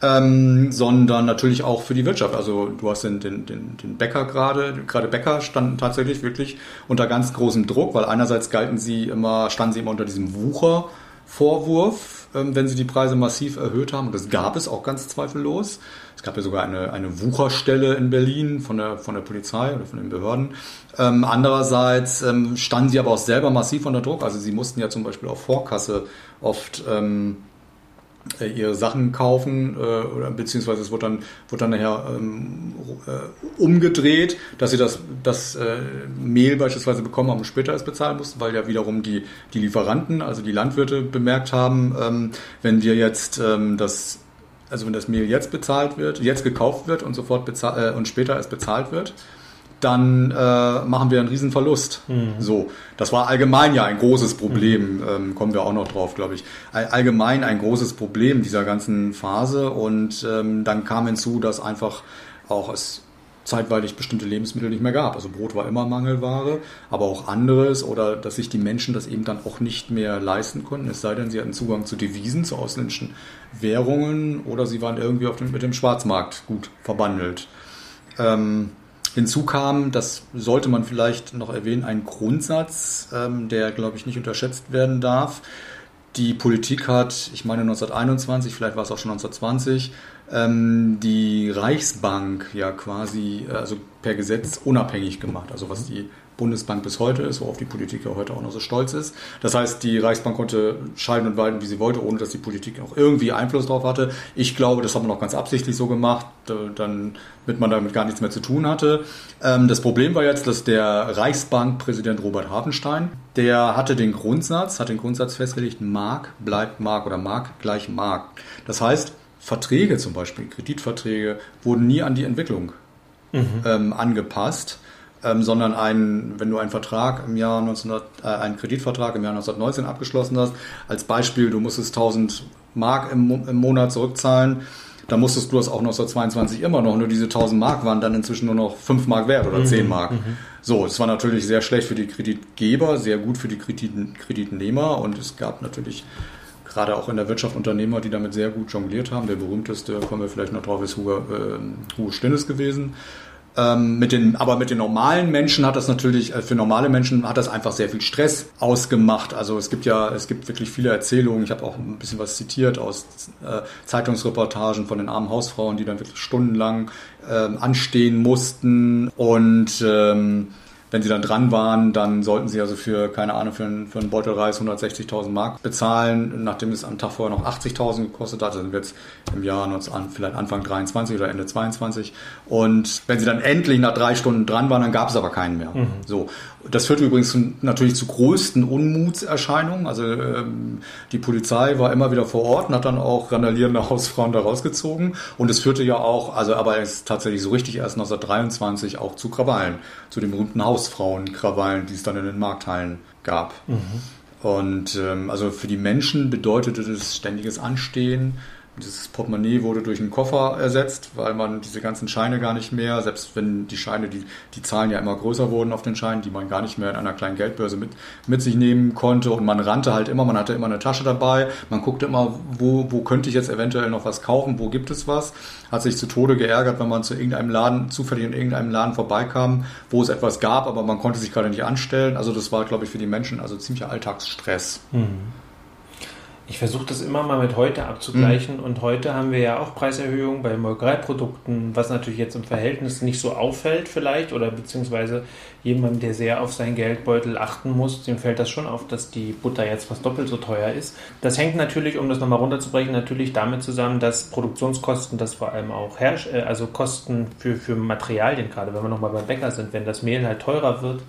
ähm, sondern natürlich auch für die Wirtschaft. Also du hast den, den, den, den Bäcker gerade, gerade Bäcker standen tatsächlich wirklich unter ganz großem Druck, weil einerseits galten sie immer, standen sie immer unter diesem Wuchervorwurf, ähm, wenn sie die Preise massiv erhöht haben. Und das gab es auch ganz zweifellos. Es gab ja sogar eine, eine Wucherstelle in Berlin von der, von der Polizei oder von den Behörden. Ähm, andererseits ähm, standen sie aber auch selber massiv unter Druck. Also sie mussten ja zum Beispiel auf Vorkasse oft ähm, äh, ihre Sachen kaufen, äh, oder beziehungsweise es wird dann, wird dann nachher ähm, äh, umgedreht, dass sie das, das äh, Mehl beispielsweise bekommen haben und später es bezahlen mussten, weil ja wiederum die, die Lieferanten, also die Landwirte bemerkt haben, ähm, wenn wir jetzt ähm, das also wenn das Mehl jetzt bezahlt wird, jetzt gekauft wird und sofort bezahlt äh, und später es bezahlt wird, dann äh, machen wir einen riesen Verlust. Mhm. So, das war allgemein ja ein großes Problem, mhm. ähm, kommen wir auch noch drauf, glaube ich. Allgemein ein großes Problem dieser ganzen Phase und ähm, dann kam hinzu, dass einfach auch es zeitweilig bestimmte Lebensmittel nicht mehr gab. Also Brot war immer Mangelware, aber auch anderes oder dass sich die Menschen das eben dann auch nicht mehr leisten konnten, es sei denn, sie hatten Zugang zu Devisen, zu ausländischen Währungen oder sie waren irgendwie dem, mit dem Schwarzmarkt gut verbandelt. Ähm, hinzu kam, das sollte man vielleicht noch erwähnen, ein Grundsatz, ähm, der, glaube ich, nicht unterschätzt werden darf. Die Politik hat, ich meine 1921, vielleicht war es auch schon 1920, ähm, die Reichsbank ja quasi also per Gesetz unabhängig gemacht. Also was die Bundesbank bis heute ist, worauf die Politik ja heute auch noch so stolz ist. Das heißt, die Reichsbank konnte scheiden und walten, wie sie wollte, ohne dass die Politik auch irgendwie Einfluss darauf hatte. Ich glaube, das hat man auch ganz absichtlich so gemacht, dann, damit man damit gar nichts mehr zu tun hatte. Ähm, das Problem war jetzt, dass der Reichsbankpräsident Robert Hafenstein, der hatte den Grundsatz, hat den Grundsatz festgelegt, Mark bleibt Mark oder Mark gleich Mark. Das heißt, Verträge zum Beispiel, Kreditverträge, wurden nie an die Entwicklung mhm. ähm, angepasst ähm, sondern ein, wenn du einen Vertrag im Jahr 1900, äh, einen Kreditvertrag im Jahr 1919 abgeschlossen hast, als Beispiel, du musstest 1000 Mark im, im Monat zurückzahlen, dann musstest du das auch 1922 immer noch, nur diese 1000 Mark waren dann inzwischen nur noch 5 Mark wert oder 10 mhm, Mark. Mhm. So, es war natürlich sehr schlecht für die Kreditgeber, sehr gut für die Krediten, Kreditnehmer und es gab natürlich gerade auch in der Wirtschaft Unternehmer, die damit sehr gut jongliert haben. Der berühmteste, kommen wir vielleicht noch drauf, ist Hugo, äh, Hugo Stinnes gewesen. Ähm, mit den, aber mit den normalen Menschen hat das natürlich, äh, für normale Menschen hat das einfach sehr viel Stress ausgemacht. Also es gibt ja, es gibt wirklich viele Erzählungen. Ich habe auch ein bisschen was zitiert aus äh, Zeitungsreportagen von den armen Hausfrauen, die dann wirklich stundenlang äh, anstehen mussten und ähm, wenn sie dann dran waren, dann sollten sie also für, keine Ahnung, für, einen, für einen Beutel Reis 160.000 Mark bezahlen, nachdem es am Tag vorher noch 80.000 gekostet hat. Dann sind wir jetzt im Jahr vielleicht Anfang 23 oder Ende 22. Und wenn sie dann endlich nach drei Stunden dran waren, dann gab es aber keinen mehr. Mhm. So. Das führte übrigens zu, natürlich zu größten Unmutserscheinungen. Also ähm, die Polizei war immer wieder vor Ort und hat dann auch randalierende Hausfrauen da rausgezogen. Und es führte ja auch, also aber es tatsächlich so richtig erst 1923 auch zu Krawallen, zu den berühmten Hausfrauenkrawallen, die es dann in den Markthallen gab. Mhm. Und ähm, also für die Menschen bedeutete das ständiges Anstehen, Dieses Portemonnaie wurde durch einen Koffer ersetzt, weil man diese ganzen Scheine gar nicht mehr, selbst wenn die Scheine, die, die Zahlen ja immer größer wurden auf den Scheinen, die man gar nicht mehr in einer kleinen Geldbörse mit, mit sich nehmen konnte. Und man rannte halt immer, man hatte immer eine Tasche dabei, man guckte immer, wo, wo könnte ich jetzt eventuell noch was kaufen, wo gibt es was. Hat sich zu Tode geärgert, wenn man zu irgendeinem Laden, zufällig in irgendeinem Laden vorbeikam, wo es etwas gab, aber man konnte sich gerade nicht anstellen. Also das war, glaube ich, für die Menschen also ziemlicher Alltagsstress. Mhm. Ich versuche das immer mal mit heute abzugleichen mhm. und heute haben wir ja auch Preiserhöhungen bei Molkereiprodukten, was natürlich jetzt im Verhältnis nicht so auffällt vielleicht oder beziehungsweise jemand, der sehr auf seinen Geldbeutel achten muss, dem fällt das schon auf, dass die Butter jetzt fast doppelt so teuer ist. Das hängt natürlich, um das nochmal runterzubrechen, natürlich damit zusammen, dass Produktionskosten, das vor allem auch Herrsch äh, also Kosten für, für Materialien, gerade wenn wir nochmal beim Bäcker sind, wenn das Mehl halt teurer wird,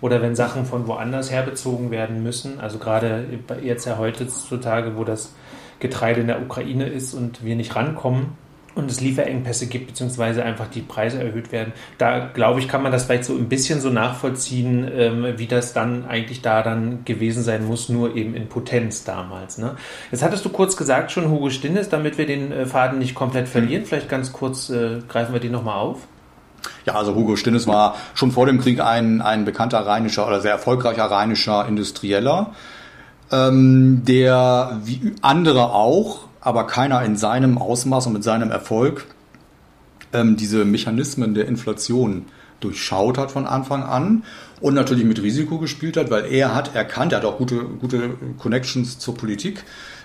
oder wenn Sachen von woanders herbezogen werden müssen. Also gerade jetzt ja heutzutage, wo das Getreide in der Ukraine ist und wir nicht rankommen und es Lieferengpässe gibt, beziehungsweise einfach die Preise erhöht werden. Da glaube ich, kann man das vielleicht so ein bisschen so nachvollziehen, ähm, wie das dann eigentlich da dann gewesen sein muss, nur eben in Potenz damals. Ne? Jetzt hattest du kurz gesagt schon Hugo Stinnes, damit wir den äh, Faden nicht komplett verlieren. Vielleicht ganz kurz äh, greifen wir den nochmal auf. Ja, also Hugo Stinnes war schon vor dem Krieg ein, ein bekannter rheinischer oder sehr erfolgreicher rheinischer Industrieller, ähm, der wie andere auch, aber keiner in seinem Ausmaß und mit seinem Erfolg ähm, diese Mechanismen der Inflation durchschaut hat von Anfang an und natürlich mit Risiko gespielt hat, weil er hat erkannt, er hat auch gute, gute Connections zur Politik,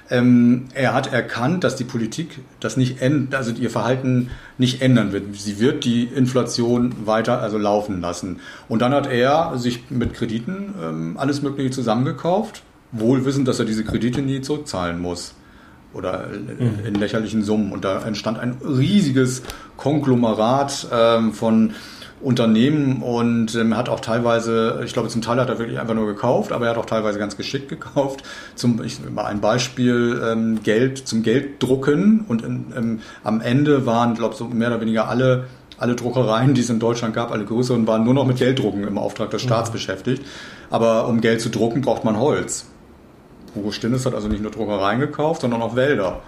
ähm, er hat erkannt, dass die Politik das nicht also ihr Verhalten nicht ändern wird. Sie wird die Inflation weiter also laufen lassen. Und dann hat er sich mit Krediten ähm, alles Mögliche zusammengekauft, wohl wissend, dass er diese Kredite nie zurückzahlen muss oder in, in lächerlichen Summen. Und da entstand ein riesiges Konglomerat ähm, von Unternehmen und ähm, hat auch teilweise, ich glaube zum Teil hat er wirklich einfach nur gekauft, aber er hat auch teilweise ganz geschickt gekauft. Zum, ich mal ein Beispiel, ähm, Geld zum Gelddrucken und in, ähm, am Ende waren, glaube so mehr oder weniger alle alle Druckereien, die es in Deutschland gab, alle größeren, waren nur noch mit Gelddrucken im Auftrag des Staats mhm. beschäftigt. Aber um Geld zu drucken, braucht man Holz. Hugo Stinnes hat also nicht nur Druckereien gekauft, sondern auch Wälder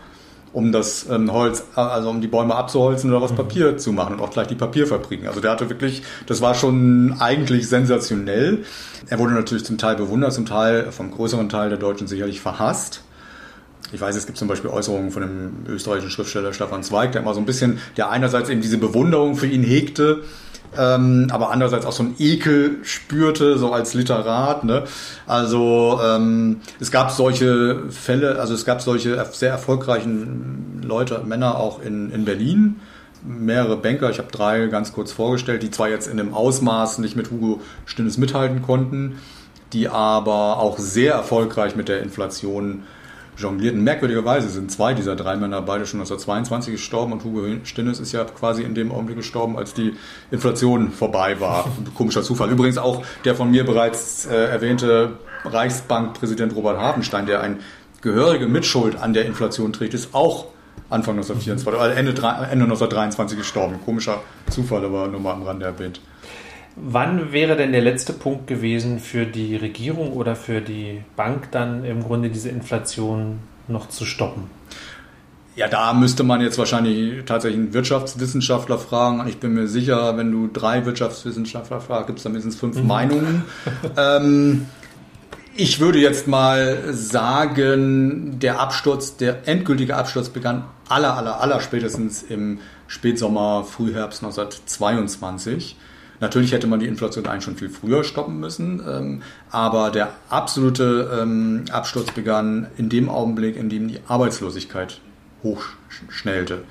um das ähm, Holz, also um die Bäume abzuholzen oder was mhm. Papier zu machen und auch gleich die Papierfabriken. Also der hatte wirklich, das war schon eigentlich sensationell. Er wurde natürlich zum Teil bewundert, zum Teil vom größeren Teil der Deutschen sicherlich verhasst. Ich weiß, es gibt zum Beispiel Äußerungen von dem österreichischen Schriftsteller Stefan Zweig, der immer so ein bisschen, der einerseits eben diese Bewunderung für ihn hegte, ähm, aber andererseits auch so ein Ekel spürte, so als Literat. Ne? Also ähm, es gab solche Fälle, also es gab solche sehr erfolgreichen Leute, Männer auch in, in Berlin, mehrere Banker, ich habe drei ganz kurz vorgestellt, die zwar jetzt in dem Ausmaß nicht mit Hugo Stinnes mithalten konnten, die aber auch sehr erfolgreich mit der Inflation jonglierten. Merkwürdigerweise sind zwei dieser drei Männer beide schon 1922 gestorben und Hugo Stinnes ist ja quasi in dem Augenblick gestorben, als die Inflation vorbei war. Komischer Zufall. Übrigens auch der von mir bereits äh, erwähnte Reichsbankpräsident Robert Hafenstein, der ein gehörige Mitschuld an der Inflation trägt, ist auch Anfang 1924, also Ende, Ende 1923 gestorben. Komischer Zufall, aber nur mal am Rande erwähnt. Wann wäre denn der letzte Punkt gewesen für die Regierung oder für die Bank dann im Grunde diese Inflation noch zu stoppen? Ja, da müsste man jetzt wahrscheinlich tatsächlich einen Wirtschaftswissenschaftler fragen. Ich bin mir sicher, wenn du drei Wirtschaftswissenschaftler fragst, gibt es da mindestens fünf mhm. Meinungen. ähm, ich würde jetzt mal sagen, der Absturz, der endgültige Absturz begann aller, aller, aller spätestens im Spätsommer, Frühherbst 1922. Natürlich hätte man die Inflation eigentlich schon viel früher stoppen müssen, ähm, aber der absolute ähm, Absturz begann in dem Augenblick, in dem die Arbeitslosigkeit hochschnellte.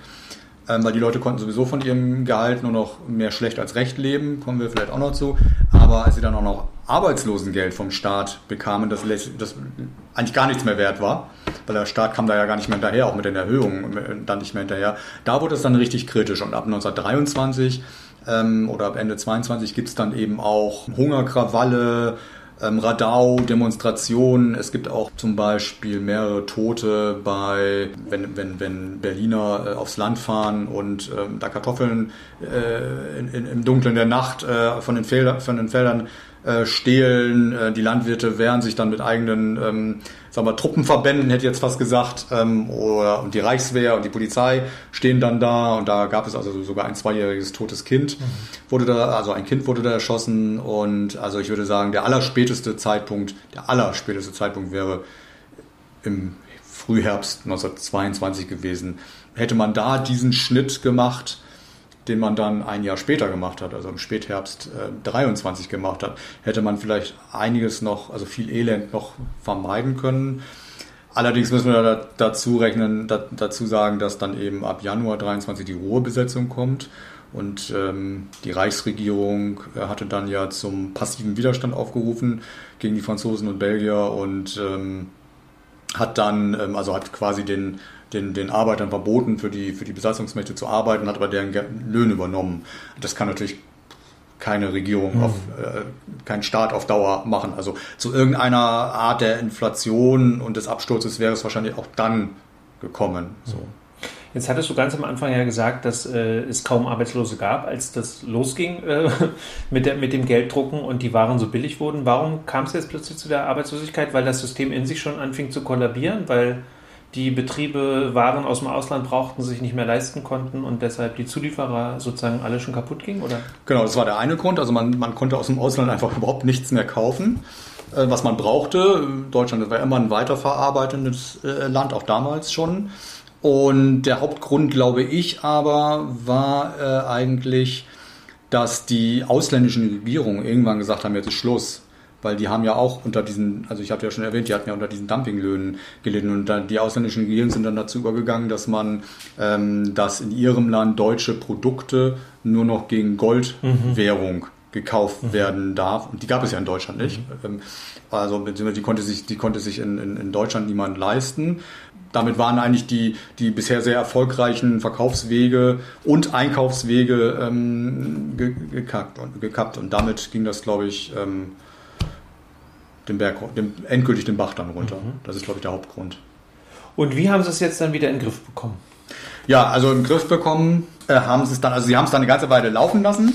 Ähm, weil die Leute konnten sowieso von ihrem Gehalt nur noch mehr schlecht als recht leben, kommen wir vielleicht auch noch zu. Aber als sie dann auch noch Arbeitslosengeld vom Staat bekamen, das, das eigentlich gar nichts mehr wert war, weil der Staat kam da ja gar nicht mehr hinterher, auch mit den Erhöhungen dann nicht mehr hinterher, da wurde es dann richtig kritisch. Und ab 1923 ähm, oder ab Ende 22 gibt es dann eben auch Hungerkrawalle, ähm, Radau, Demonstrationen. Es gibt auch zum Beispiel mehrere Tote bei, wenn, wenn, wenn Berliner äh, aufs Land fahren und ähm, da Kartoffeln äh, in, in, im Dunkeln der Nacht äh, von, den Felder, von den Feldern äh, stehlen. Äh, die Landwirte wehren sich dann mit eigenen ähm, sagen wir, Truppenverbänden, hätte ich jetzt fast gesagt, ähm, oder, und die Reichswehr und die Polizei stehen dann da und da gab es also sogar ein zweijähriges totes Kind, mhm. wurde da, also ein Kind wurde da erschossen und also ich würde sagen, der allerspäteste Zeitpunkt, der allerspäteste Zeitpunkt wäre im Frühherbst 1922 gewesen. Hätte man da diesen Schnitt gemacht, den man dann ein Jahr später gemacht hat, also im Spätherbst äh, 23 gemacht hat, hätte man vielleicht einiges noch, also viel Elend noch vermeiden können. Allerdings müssen wir da, dazu rechnen, da, dazu sagen, dass dann eben ab Januar 23 die Ruhebesetzung kommt. Und ähm, die Reichsregierung äh, hatte dann ja zum passiven Widerstand aufgerufen gegen die Franzosen und Belgier und ähm, hat dann, ähm, also hat quasi den den, den Arbeitern verboten, für die, für die Besatzungsmächte zu arbeiten, hat aber deren Löhne übernommen. Das kann natürlich keine Regierung, mhm. auf, äh, kein Staat auf Dauer machen. Also zu irgendeiner Art der Inflation und des Absturzes wäre es wahrscheinlich auch dann gekommen. So. Jetzt hattest du ganz am Anfang ja gesagt, dass äh, es kaum Arbeitslose gab, als das losging äh, mit, der, mit dem Gelddrucken und die Waren so billig wurden. Warum kam es jetzt plötzlich zu der Arbeitslosigkeit? Weil das System in sich schon anfing zu kollabieren, weil die Betriebe Waren aus dem Ausland brauchten, sich nicht mehr leisten konnten und deshalb die Zulieferer sozusagen alle schon kaputt gingen, oder? Genau, das war der eine Grund. Also man, man konnte aus dem Ausland einfach überhaupt nichts mehr kaufen, äh, was man brauchte. Deutschland war immer ein weiterverarbeitendes äh, Land, auch damals schon. Und der Hauptgrund, glaube ich, aber war äh, eigentlich, dass die ausländischen Regierungen irgendwann gesagt haben, jetzt ist Schluss weil die haben ja auch unter diesen, also ich habe ja schon erwähnt, die hatten ja unter diesen Dumpinglöhnen gelitten und dann die ausländischen Regierungen sind dann dazu übergegangen, dass man, ähm, dass in ihrem Land deutsche Produkte nur noch gegen Goldwährung mhm. gekauft mhm. werden darf und die gab es ja in Deutschland nicht. Mhm. Also die konnte sich, die konnte sich in, in, in Deutschland niemand leisten damit waren eigentlich die, die bisher sehr erfolgreichen Verkaufswege und Einkaufswege ähm, gekackt und, gekappt. Und damit ging das, glaube ich, ähm, den Berg, den, endgültig den Bach dann runter. Mhm. Das ist, glaube ich, der Hauptgrund. Und wie haben Sie es jetzt dann wieder in den Griff bekommen? Ja, also im Griff bekommen äh, haben sie es dann, also sie haben es dann eine ganze Weile laufen lassen.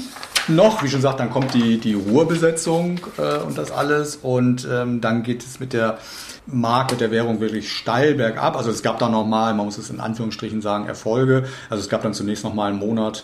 Noch, wie schon gesagt, dann kommt die, die Ruhrbesetzung äh, und das alles. Und ähm, dann geht es mit der Marke der Währung wirklich steil bergab. Also es gab dann nochmal, man muss es in Anführungsstrichen sagen, Erfolge. Also es gab dann zunächst nochmal einen Monat,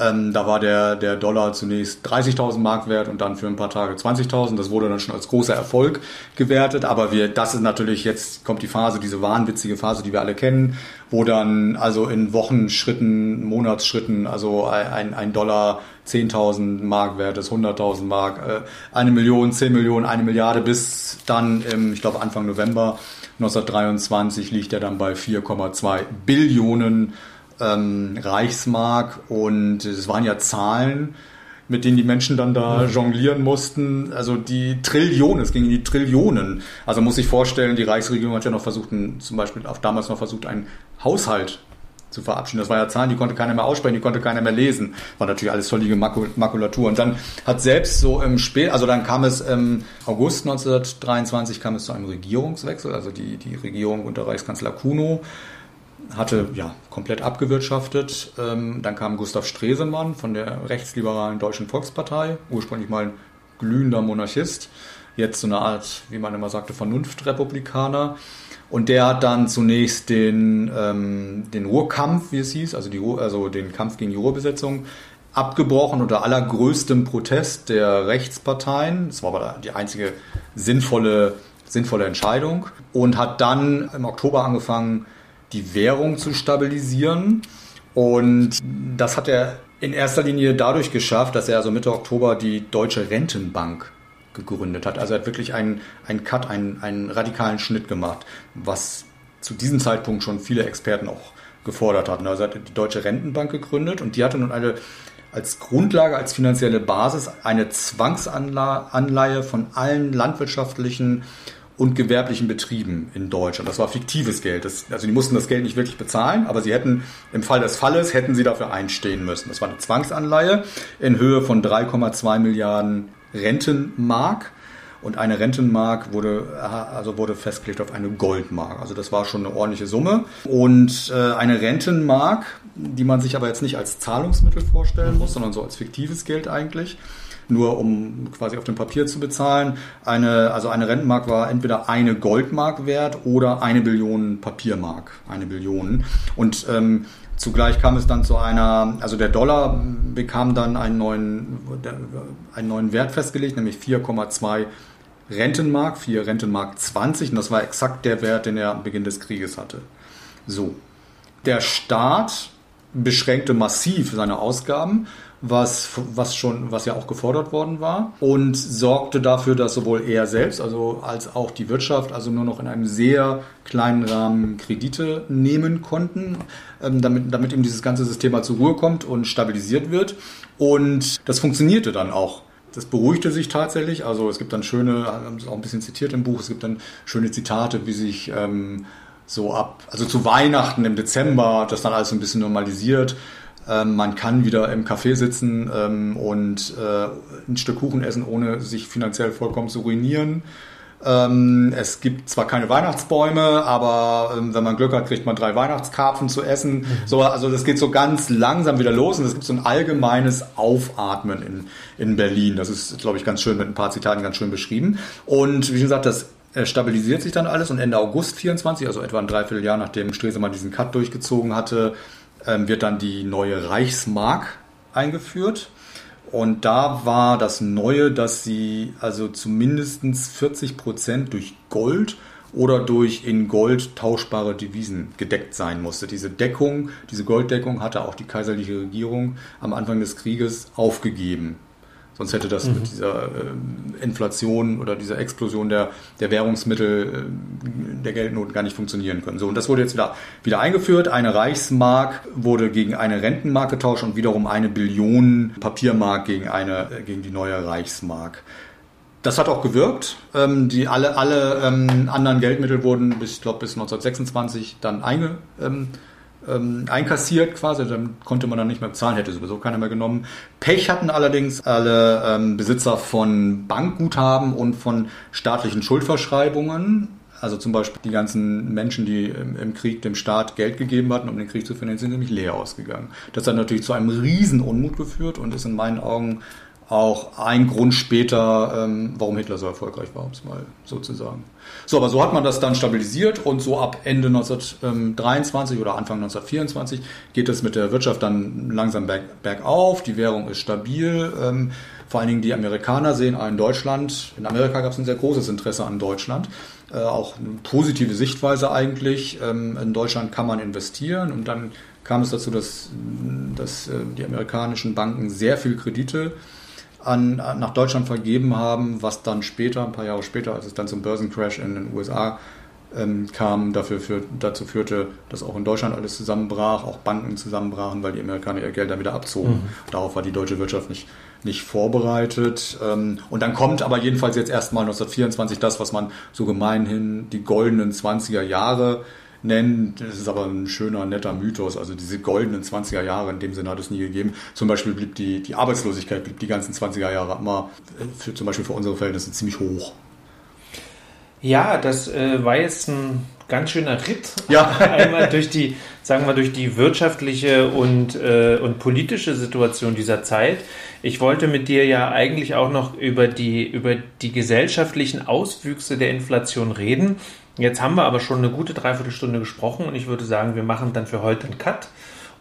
ähm, da war der, der Dollar zunächst 30.000 Mark wert und dann für ein paar Tage 20.000. Das wurde dann schon als großer Erfolg gewertet. Aber wir, das ist natürlich jetzt kommt die Phase, diese wahnwitzige Phase, die wir alle kennen, wo dann also in Wochenschritten, Monatsschritten, also ein, ein Dollar 10.000 Mark wert ist, 100.000 Mark, äh, eine Million, 10 Millionen, eine Milliarde bis dann im, ich glaube Anfang November 1923 liegt er dann bei 4,2 Billionen ähm, Reichsmark und es waren ja Zahlen, mit denen die Menschen dann da jonglieren mussten. Also die Trillionen, es ging in die Trillionen. Also muss ich vorstellen, die Reichsregierung hat ja noch versucht, zum Beispiel auch damals noch versucht, einen Haushalt zu verabschieden. Das war ja Zahlen, die konnte keiner mehr aussprechen, die konnte keiner mehr lesen. War natürlich alles völlige Makulatur. Und dann hat selbst so im Spät, also dann kam es im August 1923 kam es zu einem Regierungswechsel, also die, die Regierung unter Reichskanzler Kuno hatte ja komplett abgewirtschaftet. Ähm, dann kam Gustav Stresemann von der rechtsliberalen Deutschen Volkspartei, ursprünglich mal ein glühender Monarchist, jetzt so eine Art, wie man immer sagte, Vernunftrepublikaner. Und der hat dann zunächst den, ähm, den Ruhrkampf, wie es hieß, also, die, also den Kampf gegen die Ruhrbesetzung, abgebrochen unter allergrößtem Protest der Rechtsparteien. Das war aber die einzige sinnvolle, sinnvolle Entscheidung. Und hat dann im Oktober angefangen, die Währung zu stabilisieren. Und das hat er in erster Linie dadurch geschafft, dass er also Mitte Oktober die Deutsche Rentenbank gegründet hat. Also er hat wirklich einen, einen Cut, einen, einen radikalen Schnitt gemacht, was zu diesem Zeitpunkt schon viele Experten auch gefordert hatten. Also er hat die Deutsche Rentenbank gegründet und die hatte nun eine als Grundlage, als finanzielle Basis eine Zwangsanleihe von allen landwirtschaftlichen und gewerblichen Betrieben in Deutschland. Das war fiktives Geld. Das, also die mussten das Geld nicht wirklich bezahlen, aber sie hätten im Fall des Falles hätten sie dafür einstehen müssen. Das war eine Zwangsanleihe in Höhe von 3,2 Milliarden Rentenmark. Und eine Rentenmark wurde, also wurde festgelegt auf eine Goldmark. Also das war schon eine ordentliche Summe. Und äh, eine Rentenmark, die man sich aber jetzt nicht als Zahlungsmittel vorstellen muss, sondern so als fiktives Geld eigentlich, nur um quasi auf dem Papier zu bezahlen. Eine, also eine Rentenmark war entweder eine Goldmark wert oder eine Billion Papiermark, eine Billion. Und ähm, Zugleich kam es dann zu einer, also der Dollar bekam dann einen neuen, einen neuen Wert festgelegt, nämlich 4,2 Rentenmark, 4 Rentenmark 20 und das war exakt der Wert, den er am Beginn des Krieges hatte. So. Der Staat beschränkte massiv seine Ausgaben, was, was schon, was ja auch gefordert worden war und sorgte dafür, dass sowohl er selbst, also als auch die Wirtschaft, also nur noch in einem sehr kleinen Rahmen Kredite nehmen konnten, ähm, damit, damit eben dieses ganze System mal zur Ruhe kommt und stabilisiert wird. Und das funktionierte dann auch das beruhigte sich tatsächlich. Also es gibt dann schöne, haben es auch ein bisschen zitiert im Buch, es gibt dann schöne Zitate, wie sich ähm, so ab, also zu Weihnachten im Dezember, das dann alles ein bisschen normalisiert. Ähm, man kann wieder im Café sitzen ähm, und äh, ein Stück Kuchen essen, ohne sich finanziell vollkommen zu ruinieren. Ähm, es gibt zwar keine Weihnachtsbäume, aber wenn man Glück hat, kriegt man drei Weihnachtskarpfen zu essen. Mhm. So, also das geht so ganz langsam wieder los und es gibt so ein allgemeines Aufatmen in, in Berlin. Das ist, glaube ich, ganz schön mit ein paar Zitaten ganz schön beschrieben. Und wie gesagt, das äh, stabilisiert sich dann alles und Ende August 24, also etwa ein Dreivierteljahr nachdem Stresemann diesen Cut durchgezogen hatte, wird dann die neue Reichsmark eingeführt. Und da war das Neue, dass sie also zumindest 40 Prozent durch Gold oder durch in Gold tauschbare Devisen gedeckt sein musste. Diese Deckung, diese Golddeckung hatte auch die kaiserliche Regierung am Anfang des Krieges aufgegeben. Sonst hätte das mhm. mit dieser äh, Inflation oder dieser Explosion der, der Währungsmittel, äh, der Geldnoten gar nicht funktionieren können. So, und das wurde jetzt wieder, wieder eingeführt. Eine Reichsmark wurde gegen eine Rentenmark getauscht und wiederum eine Billion Papiermark gegen, eine, äh, gegen die neue Reichsmark. Das hat auch gewirkt. Ähm, die alle alle ähm, anderen Geldmittel wurden bis, ich glaube, bis 1926 dann einge, ähm, ähm, einkassiert quasi, dann konnte man dann nicht mehr bezahlen, hätte sowieso keiner mehr genommen. Pech hatten allerdings alle ähm, Besitzer von Bankguthaben und von staatlichen Schuldverschreibungen. Also zum Beispiel die ganzen Menschen, die im, im, Krieg dem Staat Geld gegeben hatten, um den Krieg zu finanzieren, sind nämlich leer ausgegangen. Das hat natürlich zu einem riesen Unmut geführt und ist in meinen Augen auch ein Grund später, ähm, warum Hitler so erfolgreich war, um es mal so zu sagen. So, aber so hat man das dann stabilisiert und so ab Ende 1923 oder Anfang 1924 geht es mit der Wirtschaft dann langsam berg, bergauf, die Währung ist stabil. Ähm, vor allen Dingen die Amerikaner sehen ein Deutschland, in Amerika gab es ein sehr großes Interesse an Deutschland, äh, auch eine positive Sichtweise eigentlich. Ähm, in Deutschland kann man investieren und dann kam es dazu, dass, dass äh, die amerikanischen Banken sehr viel Kredite an, nach Deutschland vergeben haben, was dann später, ein paar Jahre später, als es dann zum Börsencrash in den USA ähm, kam, dafür für, dazu führte, dass auch in Deutschland alles zusammenbrach, auch Banken zusammenbrachen, weil die Amerikaner ihr Geld dann wieder abzogen. Mhm. Darauf war die deutsche Wirtschaft nicht, nicht vorbereitet. Ähm, und dann kommt aber jedenfalls jetzt erstmal 1924 das, was man so gemeinhin die goldenen 20er Jahre nennen. Das ist aber ein schöner, netter Mythos. Also diese goldenen 20er Jahre, in dem Sinne hat es nie gegeben. Zum Beispiel blieb die, die Arbeitslosigkeit blieb die ganzen 20er Jahre immer, für, zum Beispiel für unsere Verhältnisse, ziemlich hoch. Ja, das äh, war jetzt ein ganz schöner Ritt. Ja. Einmal durch die, sagen wir, durch die wirtschaftliche und, äh, und politische Situation dieser Zeit. Ich wollte mit dir ja eigentlich auch noch über die, über die gesellschaftlichen Auswüchse der Inflation reden. Jetzt haben wir aber schon eine gute Dreiviertelstunde gesprochen und ich würde sagen, wir machen dann für heute einen Cut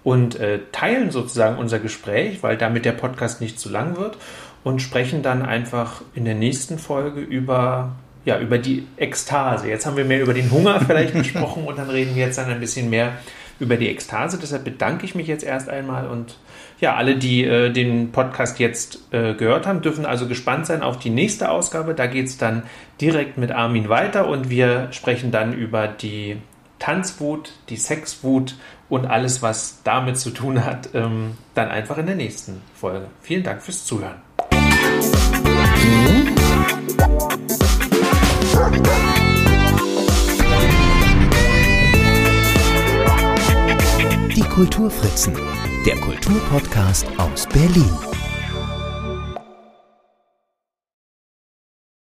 und äh, teilen sozusagen unser Gespräch, weil damit der Podcast nicht zu lang wird und sprechen dann einfach in der nächsten Folge über ja, über die Ekstase. Jetzt haben wir mehr über den Hunger vielleicht gesprochen und dann reden wir jetzt dann ein bisschen mehr über die Ekstase. Deshalb bedanke ich mich jetzt erst einmal und ja, alle, die äh, den Podcast jetzt äh, gehört haben, dürfen also gespannt sein auf die nächste Ausgabe. Da geht es dann direkt mit Armin weiter und wir sprechen dann über die Tanzwut, die Sexwut und alles, was damit zu tun hat, ähm, dann einfach in der nächsten Folge. Vielen Dank fürs Zuhören. Die Kulturfritzen der Kulturpodcast aus Berlin.